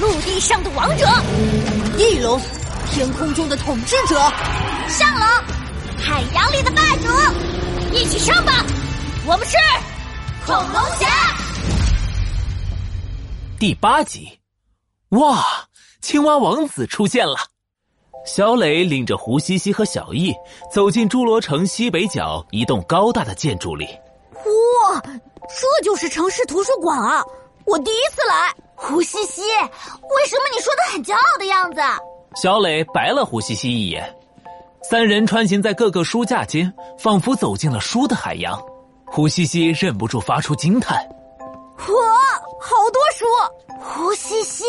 陆地上的王者，翼龙，天空中的统治者，上龙，海洋里的霸主，一起上吧！我们是恐龙侠。第八集，哇，青蛙王子出现了！小磊领着胡西西和小易走进侏罗城西北角一栋高大的建筑里。哇，这就是城市图书馆啊！我第一次来。胡西西，为什么你说的很骄傲的样子？小磊白了胡西西一眼。三人穿行在各个书架间，仿佛走进了书的海洋。胡西西忍不住发出惊叹：“哇，好多书！”胡西西，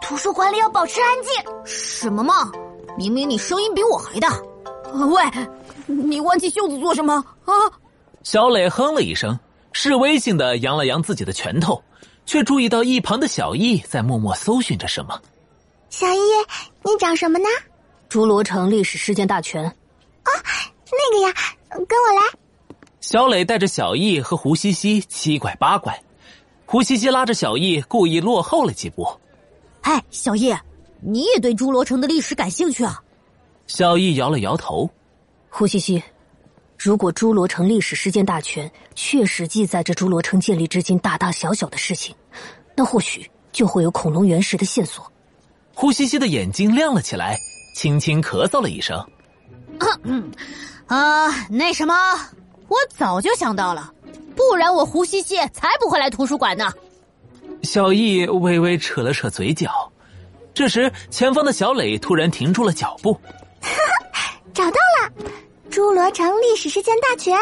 图书馆里要保持安静。什么嘛！明明你声音比我还大。喂，你弯起袖子做什么啊？小磊哼了一声，示威性的扬了扬自己的拳头。却注意到一旁的小易在默默搜寻着什么。小易，你找什么呢？侏罗城历史事件大全。哦，那个呀，跟我来。小磊带着小易和胡西西七拐八拐，胡西西拉着小易故意落后了几步。哎，小易，你也对侏罗城的历史感兴趣啊？小易摇了摇头。胡西西。如果侏罗城历史事件大全确实记载着侏罗城建立至今大大小小的事情，那或许就会有恐龙原石的线索。呼吸吸的眼睛亮了起来，轻轻咳嗽了一声。啊，那什么，我早就想到了，不然我胡西西才不会来图书馆呢。小易微微扯了扯嘴角，这时前方的小磊突然停住了脚步。找到了。侏罗城历史事件大全。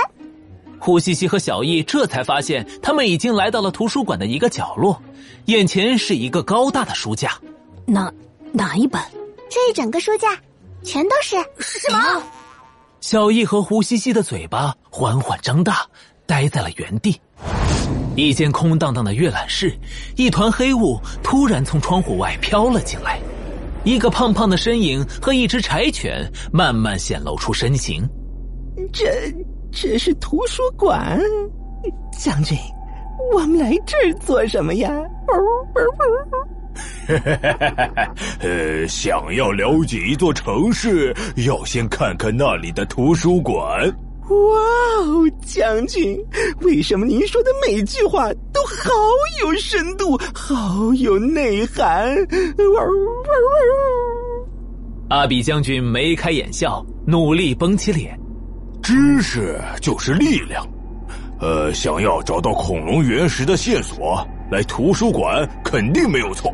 胡西西和小易这才发现，他们已经来到了图书馆的一个角落，眼前是一个高大的书架。哪哪一本？这一整个书架，全都是什么？小易和胡西西的嘴巴缓缓张大，呆在了原地。一间空荡荡的阅览室，一团黑雾突然从窗户外飘了进来，一个胖胖的身影和一只柴犬慢慢显露出身形。这这是图书馆，将军，我们来这儿做什么呀？呃，想要了解一座城市，要先看看那里的图书馆。哇哦，将军，为什么您说的每句话都好有深度，好有内涵？阿比将军眉开眼笑，努力绷起脸。知识就是力量，呃，想要找到恐龙原石的线索，来图书馆肯定没有错。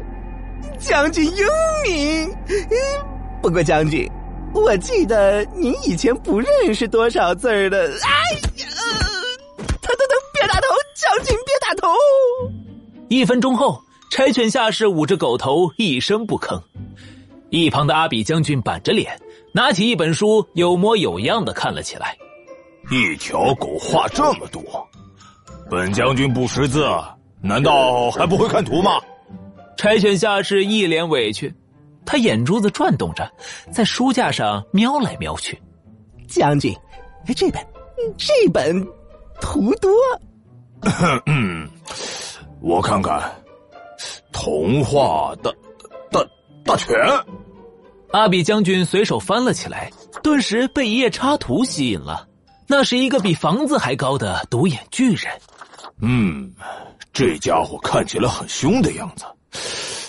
将军英明，不过将军，我记得您以前不认识多少字儿的。哎呀，疼疼疼！别打头，将军别打头。一分钟后，柴犬下士捂着狗头，一声不吭。一旁的阿比将军板着脸。拿起一本书，有模有样的看了起来。一条狗画这么多，本将军不识字，难道还不会看图吗？柴犬下士一脸委屈，他眼珠子转动着，在书架上瞄来瞄去。将军，这本，这本，图多。嗯，我看看，童话的大大全。阿比将军随手翻了起来，顿时被一页插图吸引了。那是一个比房子还高的独眼巨人。嗯，这家伙看起来很凶的样子。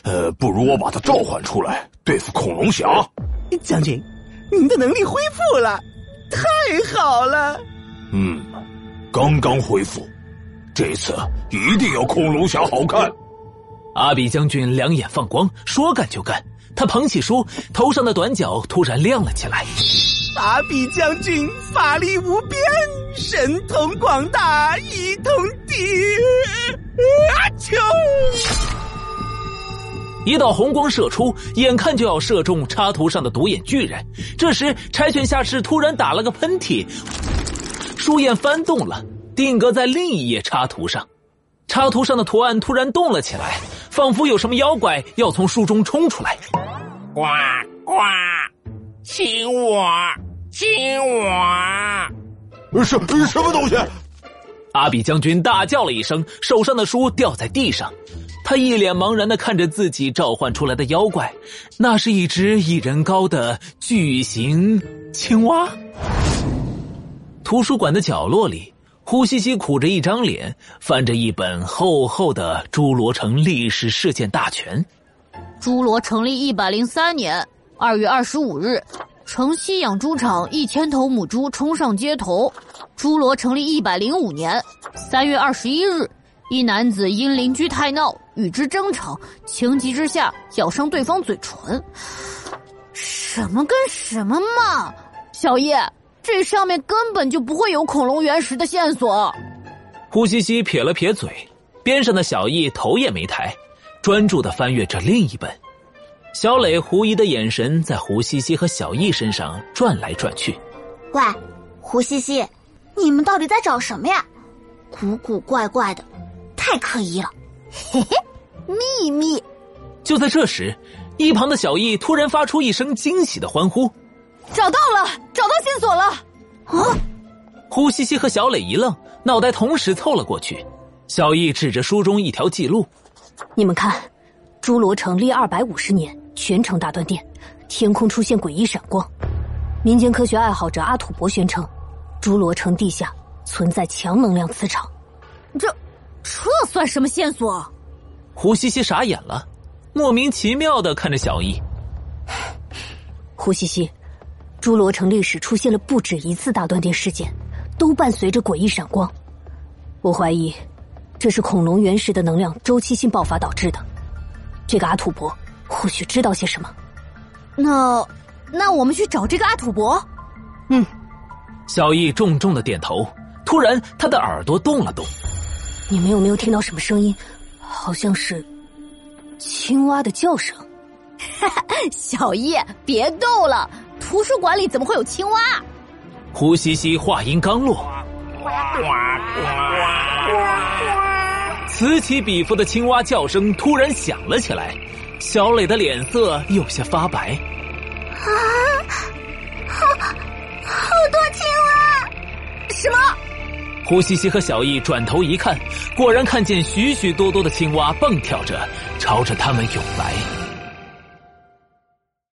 呃，不如我把他召唤出来对付恐龙侠。将军，您的能力恢复了，太好了。嗯，刚刚恢复，这次一定要恐龙侠好看。阿比将军两眼放光，说干就干。他捧起书，头上的短角突然亮了起来。法比将军法力无边，神通广大，一通地。阿秋！一道红光射出，眼看就要射中插图上的独眼巨人。这时，柴犬下士突然打了个喷嚏，书页翻动了，定格在另一页插图上。插图上的图案突然动了起来，仿佛有什么妖怪要从书中冲出来。呱呱，亲我，亲我！什什么东西？阿比将军大叫了一声，手上的书掉在地上，他一脸茫然的看着自己召唤出来的妖怪，那是一只一人高的巨型青蛙。图书馆的角落里，呼西西苦着一张脸，翻着一本厚厚的《侏罗城历史事件大全》。侏罗成立一百零三年二月二十五日，城西养猪场一千头母猪冲上街头。侏罗成立一百零五年三月二十一日，一男子因邻居太闹与之争吵，情急之下咬伤对方嘴唇。什么跟什么嘛，小叶，这上面根本就不会有恐龙原石的线索。胡西西撇了撇嘴，边上的小易头也没抬。专注的翻阅着另一本，小磊狐疑的眼神在胡西西和小易身上转来转去。喂，胡西西，你们到底在找什么呀？古古怪怪的，太可疑了。嘿嘿，秘密。就在这时，一旁的小易突然发出一声惊喜的欢呼：“找到了，找到线索了！”啊！胡西西和小磊一愣，脑袋同时凑了过去。小易指着书中一条记录。你们看，侏罗城历二百五十年，全城大断电，天空出现诡异闪光。民间科学爱好者阿土伯宣称，侏罗城地下存在强能量磁场。这，这算什么线索？胡西西傻眼了，莫名其妙的看着小易。胡西西，侏罗城历史出现了不止一次大断电事件，都伴随着诡异闪光。我怀疑。这是恐龙原石的能量周期性爆发导致的。这个阿土伯或许知道些什么。那，那我们去找这个阿土伯。嗯。小易重重的点头。突然，他的耳朵动了动。你们有没有听到什么声音？好像是青蛙的叫声。小易，别逗了。图书馆里怎么会有青蛙？胡西西话音刚落。此起彼伏的青蛙叫声突然响了起来，小磊的脸色有些发白。啊，好，好多青蛙！什么？胡西西和小易转头一看，果然看见许许多多的青蛙蹦跳着朝着他们涌来。